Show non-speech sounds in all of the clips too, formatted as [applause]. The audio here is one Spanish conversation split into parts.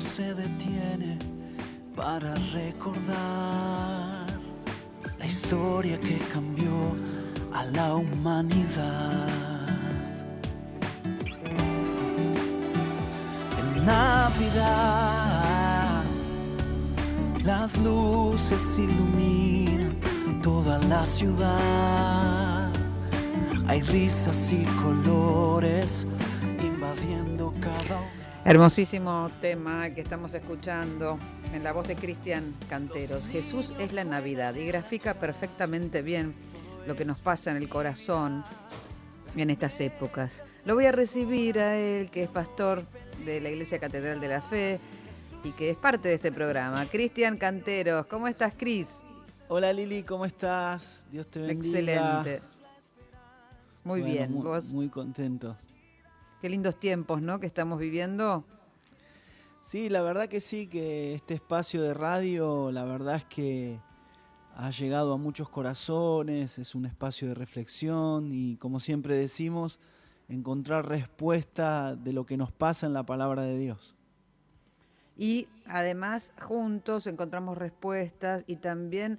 se detiene para recordar la historia que cambió a la humanidad. En Navidad las luces iluminan toda la ciudad. Hay risas y colores Hermosísimo tema que estamos escuchando en la voz de Cristian Canteros. Jesús es la Navidad y grafica perfectamente bien lo que nos pasa en el corazón en estas épocas. Lo voy a recibir a él, que es pastor de la Iglesia Catedral de la Fe y que es parte de este programa. Cristian Canteros, ¿cómo estás, Cris? Hola Lili, ¿cómo estás? Dios te bendiga. Excelente. Muy Bueno, bien, muy, vos. muy contento. Qué lindos tiempos, ¿no? Que estamos viviendo. Sí, la verdad que sí, que este espacio de radio, la verdad es que ha llegado a muchos corazones, es un espacio de reflexión y como siempre decimos, encontrar respuesta de lo que nos pasa en la palabra de Dios. Y además juntos encontramos respuestas y también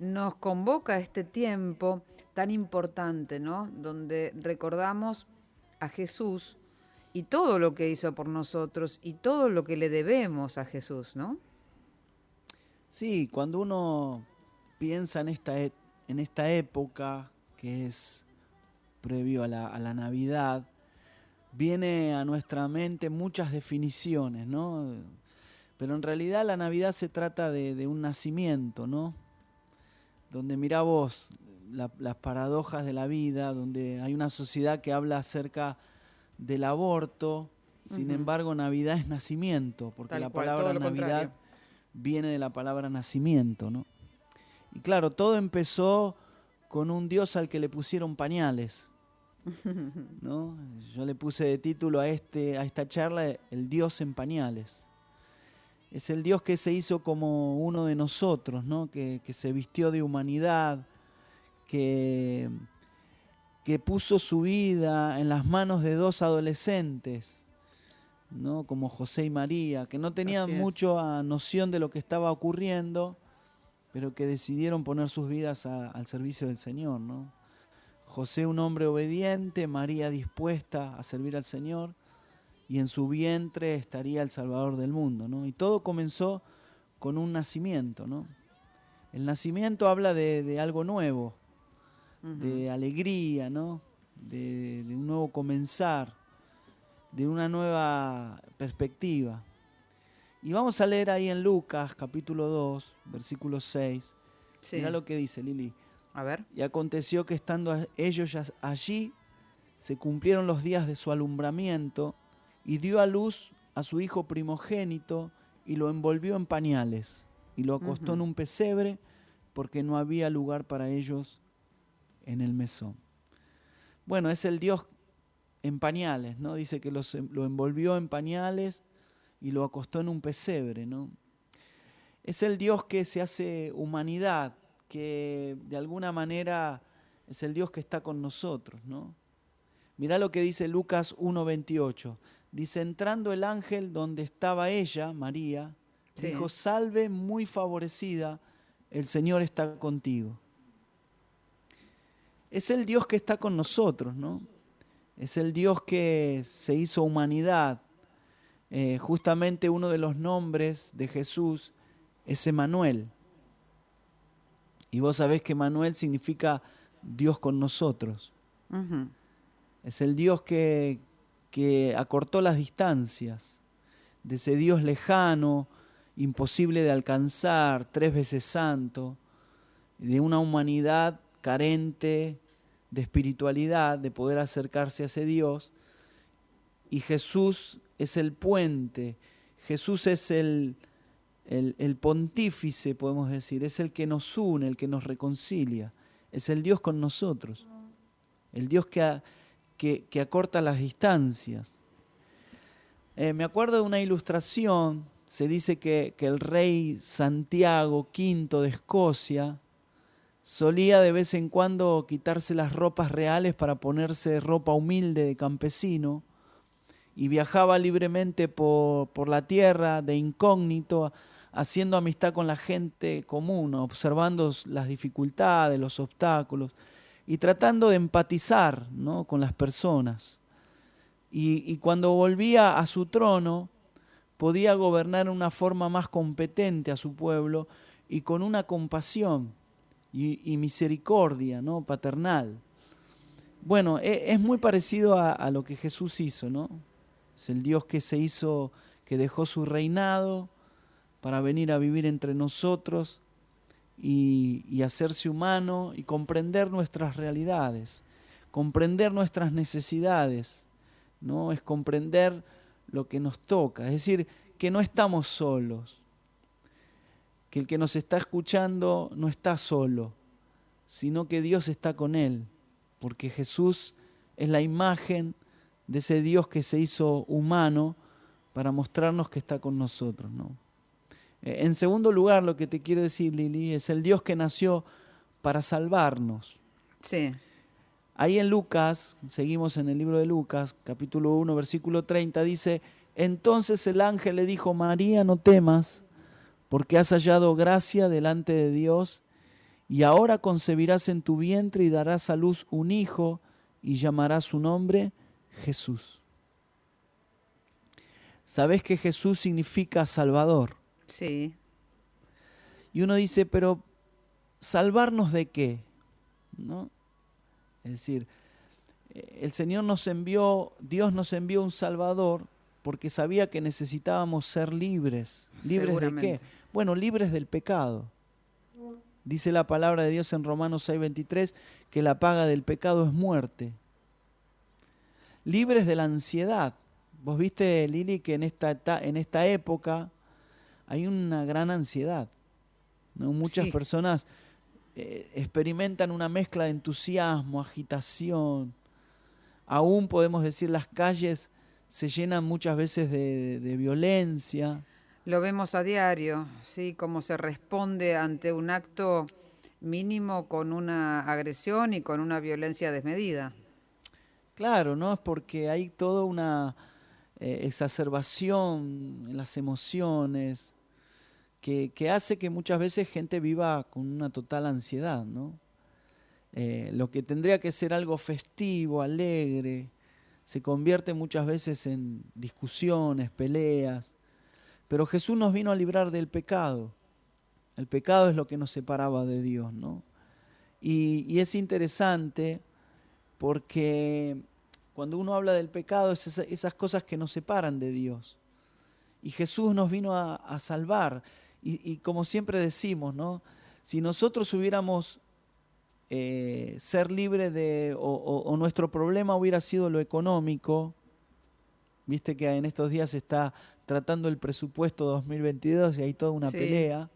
nos convoca este tiempo tan importante, ¿no? Donde recordamos a Jesús y todo lo que hizo por nosotros y todo lo que le debemos a Jesús, ¿no? Sí, cuando uno piensa en esta, e- en esta época que es previo a la, a la Navidad, viene a nuestra mente muchas definiciones, ¿no? Pero en realidad la Navidad se trata de, un nacimiento, ¿no? Donde mirá vos la- las paradojas de la vida, donde hay una sociedad que habla acerca del aborto, sin embargo Navidad es nacimiento, porque Tal la cual, palabra Navidad contrario. viene de la palabra nacimiento, ¿no? Y claro, todo empezó con un Dios al que le pusieron pañales, [laughs] ¿no? Yo le puse de título a, este, a esta charla El Dios en pañales. Es el Dios que se hizo como uno de nosotros, ¿no? Que, que se vistió de humanidad, que, que puso su vida en las manos de dos adolescentes, ¿no? Como José y María, que no tenían es. mucha noción de lo que estaba ocurriendo, pero que decidieron poner sus vidas a- al servicio del Señor, ¿no? José un hombre obediente, María dispuesta a servir al Señor, y en su vientre estaría el Salvador del mundo, ¿no? Y todo comenzó con un nacimiento, ¿no? El nacimiento habla de, de algo nuevo, de alegría, ¿no? De, de un nuevo comenzar, de una nueva perspectiva. Y vamos a leer ahí en Lucas capítulo 2, versículo 6. Sí. Mira lo que dice Lili. A ver. Y aconteció que estando ellos allí, se cumplieron los días de su alumbramiento, y dio a luz a su hijo primogénito, y lo envolvió en pañales, y lo acostó en un pesebre, porque no había lugar para ellos en el mesón. Bueno, es el Dios en pañales, ¿no? Dice que los en- lo envolvió en pañales y lo acostó en un pesebre, ¿no? Es el Dios que se hace humanidad, que de alguna manera es el Dios que está con nosotros, ¿no? Mirá lo que dice Lucas 1:28. Dice, entrando el ángel donde estaba ella, María, Sí. dijo, salve muy favorecida, el Señor está contigo. Es el Dios que está con nosotros, ¿no? Es el Dios que se hizo humanidad. Eh, justamente uno de los nombres de Jesús es Emanuel. Y vos sabés que Emanuel significa Dios con nosotros. Es el Dios que, que acortó las distancias, de ese Dios lejano, imposible de alcanzar, tres veces santo, de una humanidad carente de espiritualidad, de poder acercarse a ese Dios. Y Jesús es el puente, Jesús es el, el, pontífice, podemos decir, es el que nos une, el que nos reconcilia, es el Dios con nosotros, el Dios que, que acorta las distancias. Eh, me acuerdo de una ilustración, se dice que, que el rey Santiago V de Escocia solía de vez en cuando quitarse las ropas reales para ponerse ropa humilde de campesino y viajaba libremente por, por la tierra de incógnito, haciendo amistad con la gente común, observando las dificultades, los obstáculos y tratando de empatizar ¿no? con las personas. Y, cuando volvía a su trono, podía gobernar de una forma más competente a su pueblo y con una compasión y, misericordia ¿no? paternal. Bueno, e, es, muy parecido a, lo que Jesús hizo, ¿no? Es el Dios que se hizo, que dejó su reinado, para venir a vivir entre nosotros y, hacerse humano y comprender nuestras realidades, comprender nuestras necesidades, ¿no? Es comprender lo que nos toca, es decir, que no estamos solos, que el que nos está escuchando no está solo, sino que Dios está con él, porque Jesús es la imagen de ese Dios que se hizo humano para mostrarnos que está con nosotros, ¿no? Eh, en segundo lugar, lo que te quiero decir, Lili, es el Dios que nació para salvarnos. Sí. Ahí en Lucas, seguimos en el libro de Lucas, capítulo 1, versículo 30, dice, entonces el ángel le dijo, María, no temas, porque has hallado gracia delante de Dios, y ahora concebirás en tu vientre y darás a luz un hijo, y llamarás su nombre Jesús. ¿Sabes que Jesús significa Salvador? Sí. Y uno dice, pero ¿salvarnos de qué? ¿No? Es decir, eh, el Señor nos envió, Dios nos envió un Salvador porque sabía que necesitábamos ser libres. ¿Libres de qué? Bueno, libres del pecado. Dice la palabra de Dios en Romanos 6:23 que la paga del pecado es muerte. Libres de la ansiedad. Vos viste, Lili, que en esta, en esta época hay una gran ansiedad. Muchas personas eh, experimentan una mezcla de entusiasmo, agitación. Aún podemos decir las calles se llenan muchas veces de, de violencia. Lo vemos a diario, sí, cómo se responde ante un acto mínimo con una agresión y con una violencia desmedida. Claro, ¿no? Es porque hay toda una eh, exacerbación en las emociones, que, hace que muchas veces gente viva con una total ansiedad, ¿no? Eh, lo que tendría que ser algo festivo, alegre, se convierte muchas veces en discusiones, peleas. Pero Jesús nos vino a librar del pecado. El pecado es lo que nos separaba de Dios, ¿no? Y, es interesante porque cuando uno habla del pecado es esas, cosas que nos separan de Dios. Y Jesús nos vino a salvar. Y, como siempre decimos, ¿no? Si nosotros hubiéramos eh, ser libre de, o, nuestro problema hubiera sido lo económico, viste que en estos días se está tratando el presupuesto 2022 y hay toda una pelea.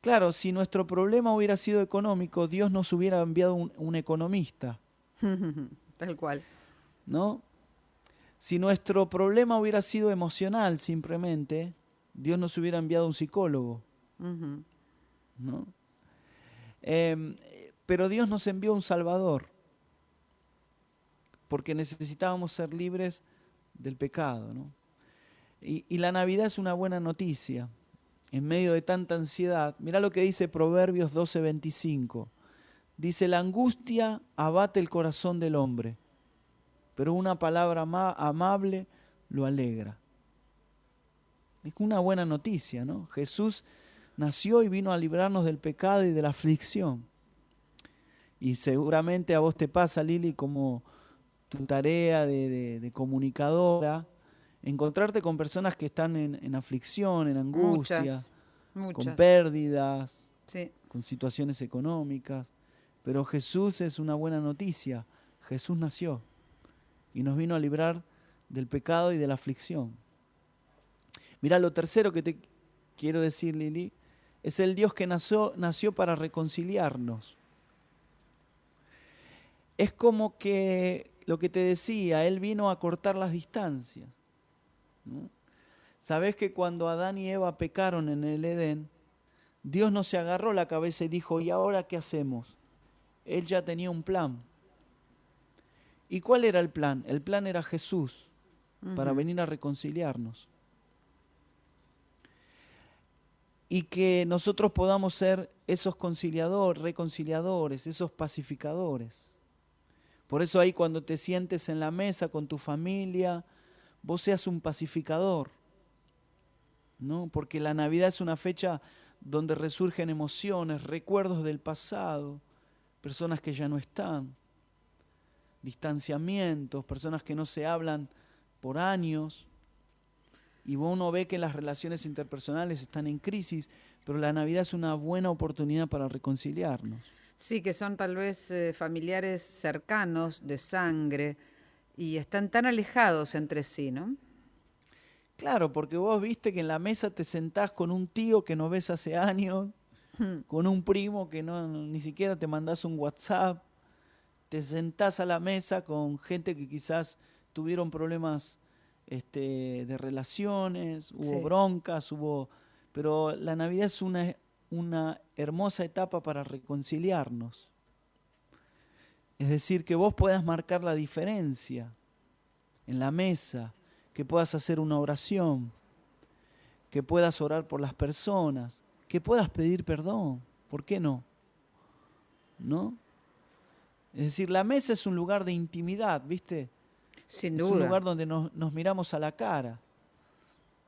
Claro, si nuestro problema hubiera sido económico, Dios nos hubiera enviado un, un economista. [laughs] Tal cual. ¿No? Si nuestro problema hubiera sido emocional simplemente, Dios nos hubiera enviado un psicólogo. ¿no? Em, pero Dios nos envió un Salvador, porque necesitábamos ser libres del pecado. ¿no? Y, la Navidad es una buena noticia. En medio de tanta ansiedad, mira lo que dice Proverbios 12:25. Dice, la angustia abate el corazón del hombre, pero una palabra amable lo alegra. Es una buena noticia, ¿no? Jesús nació y vino a librarnos del pecado y de la aflicción. Y seguramente a vos te pasa, Lili, como tu tarea de, comunicadora, encontrarte con personas que están en, aflicción, en angustia, con pérdidas, con situaciones económicas. Pero Jesús es una buena noticia. Jesús nació y nos vino a librar del pecado y de la aflicción. Mira, lo tercero que te quiero decir, Lili, es el Dios que nació, nació para reconciliarnos. Es como que lo que te decía, Él vino a cortar las distancias. Sabes que cuando Adán y Eva pecaron en el Edén, Dios no se agarró la cabeza y dijo, ¿y ahora qué hacemos? Él ya tenía un plan. ¿Y cuál era el plan? El plan era Jesús. para venir a reconciliarnos. Y que nosotros podamos ser esos conciliadores, reconciliadores, esos pacificadores. Por eso ahí cuando te sientes en la mesa con tu familia, vos seas un pacificador, ¿no? Porque la Navidad es una fecha donde resurgen emociones, recuerdos del pasado, personas que ya no están, distanciamientos, personas que no se hablan por años, y uno ve que las relaciones interpersonales están en crisis, pero la Navidad es una buena oportunidad para reconciliarnos. Sí, que son tal vez eh, familiares cercanos, de sangre, y están tan alejados entre sí, ¿no? Claro, porque vos viste que en la mesa te sentás con un tío que no ves hace años, hmm. con un primo que no ni siquiera te mandás un WhatsApp, te sentás a la mesa con gente que quizás tuvieron problemas este, de relaciones, hubo broncas, hubo... Pero la Navidad es una, una hermosa etapa para reconciliarnos. Es decir, que vos puedas marcar la diferencia en la mesa, que puedas hacer una oración, que puedas orar por las personas, que puedas pedir perdón. ¿Por qué no? ¿No? Es decir, la mesa es un lugar de intimidad, ¿viste? Sin duda. Es un lugar donde nos, nos miramos a la cara.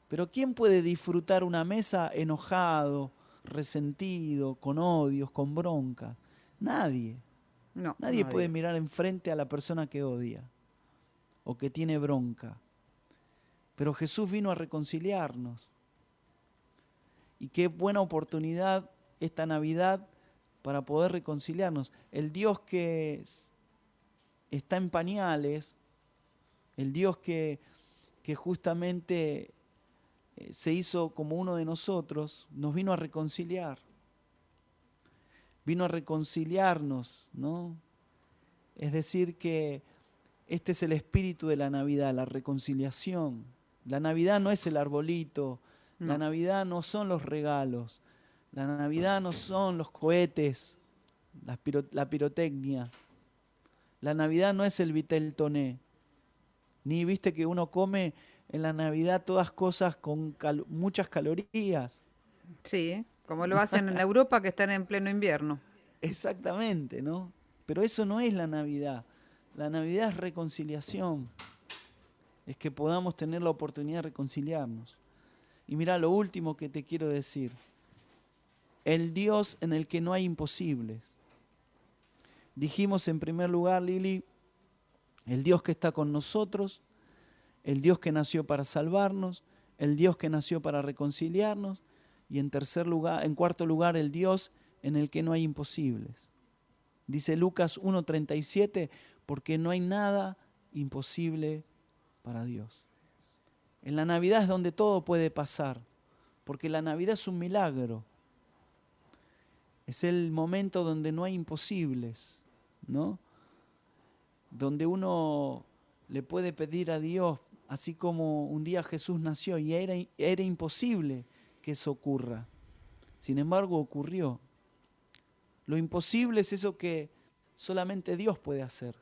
Pero ¿quién puede disfrutar una mesa enojado, resentido, con odios, con bronca? Nadie. No, nadie, nadie puede mirar enfrente a la persona que odia o que tiene bronca. Pero Jesús vino a reconciliarnos. Y qué buena oportunidad esta Navidad para poder reconciliarnos. El Dios que está en pañales, el Dios que, que justamente eh, se hizo como uno de nosotros, nos vino a reconciliar. Vino a reconciliarnos, ¿no? Es decir, que este es el espíritu de la Navidad, la reconciliación. La Navidad no es el arbolito, la Navidad no son los regalos, la Navidad no son los cohetes, la, pirotecnia. La Navidad no es el vitel toné. Ni viste que uno come en la Navidad todas cosas con muchas calorías. Sí, como lo hacen en Europa que están en pleno invierno. Exactamente, ¿no? Pero eso no es la Navidad. La Navidad es reconciliación es que podamos tener la oportunidad de reconciliarnos. Y mira lo último que te quiero decir. El Dios en el que no hay imposibles. Dijimos en primer lugar, Lili, el Dios que está con nosotros, el Dios que nació para salvarnos, el Dios que nació para reconciliarnos y en tercer lugar, en cuarto lugar, el Dios en el que no hay imposibles. Dice Lucas 1:37, porque no hay nada imposible para Dios. En la Navidad es donde todo puede pasar, porque la Navidad es un milagro. Es el momento donde no hay imposibles, ¿no? Donde uno le puede pedir a Dios, así como un día Jesús nació y era, era imposible que eso ocurra. Sin embargo, ocurrió. Lo imposible es eso que solamente Dios puede hacer.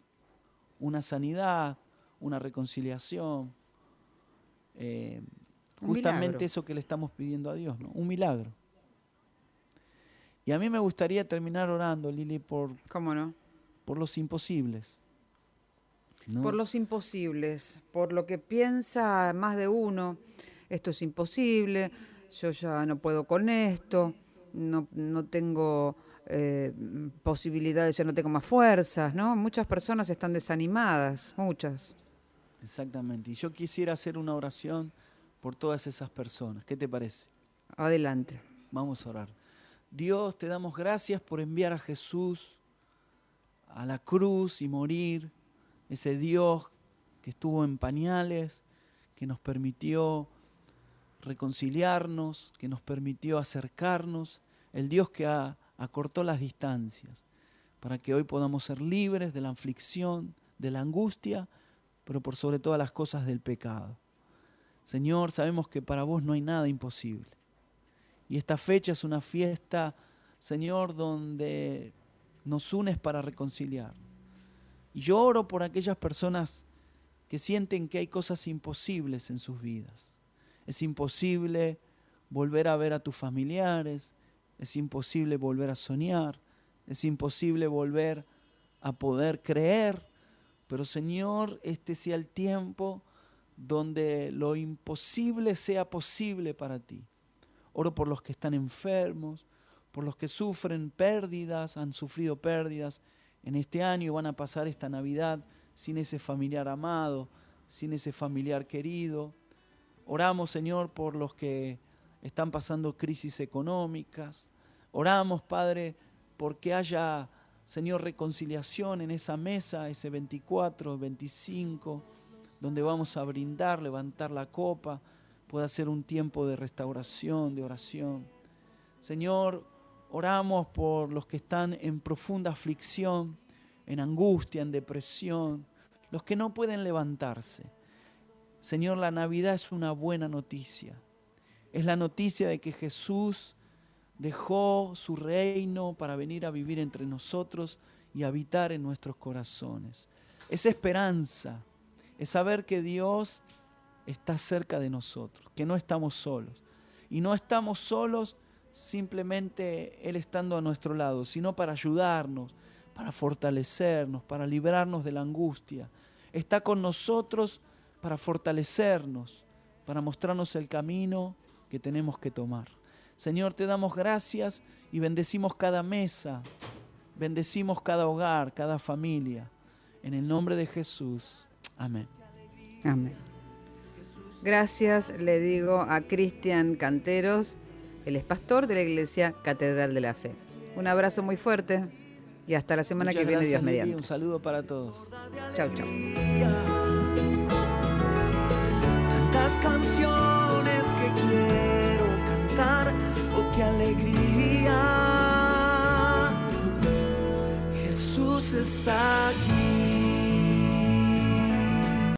Una sanidad, una reconciliación. Eh, justamente eso que le estamos pidiendo a Dios, ¿no? Un milagro. Y a mí me gustaría terminar orando, Lili, por, ¿Cómo no? por los imposibles. Por los imposibles, por lo que piensa más de uno, esto es imposible, yo ya no puedo con esto, no, no tengo eh, posibilidades, ya no tengo más fuerzas, ¿no? Muchas personas están desanimadas, muchas. Exactamente. Y yo quisiera hacer una oración por todas esas personas. ¿Qué te parece? Adelante. Vamos a orar. Dios, te damos gracias por enviar a Jesús a la cruz y morir. Ese Dios que estuvo en pañales, que nos permitió reconciliarnos, que nos permitió acercarnos. El Dios que acortó las distancias para que hoy podamos ser libres de la aflicción, de la angustia pero por sobre todas las cosas del pecado. Señor, sabemos que para vos no hay nada imposible. Y esta fecha es una fiesta, Señor, donde nos unes para reconciliar. Y yo oro por aquellas personas que sienten que hay cosas imposibles en sus vidas. Es imposible volver a ver a tus familiares, es imposible volver a soñar, es imposible volver a poder creer, pero Señor, este sea el tiempo donde lo imposible sea posible para ti. Oro por los que están enfermos, por los que sufren pérdidas, han sufrido pérdidas en este año van a pasar esta Navidad sin ese familiar amado, sin ese familiar querido. Oramos, Señor, por los que están pasando crisis económicas. Oramos, Padre, porque haya, Señor, reconciliación en esa mesa, ese 24, 25 donde vamos a brindar, levantar la copa, pueda ser un tiempo de restauración, de oración. Señor, oramos por los que están en profunda aflicción, en angustia, en depresión, los que no pueden levantarse. Señor, la Navidad es una buena noticia. Es la noticia de que Jesús dejó su reino para venir a vivir entre nosotros y habitar en nuestros corazones. Es esperanza es saber que Dios está cerca de nosotros, que no estamos solos. Y no estamos solos simplemente Él estando a nuestro lado, sino para ayudarnos, para fortalecernos, para librarnos de la angustia. Está con nosotros para fortalecernos, para mostrarnos el camino que tenemos que tomar. Señor, te damos gracias y bendecimos cada mesa, bendecimos cada hogar, cada familia. En el nombre de Jesús. Amén. Amén. Gracias, le digo a Cristian Canteros, él es pastor de la Iglesia Catedral de la Fe. Un abrazo muy fuerte y hasta la semana que viene, Dios mediante. Un saludo para todos. Chau, chau. Tantas canciones que quiero cantar, oh qué alegría. Jesús está aquí.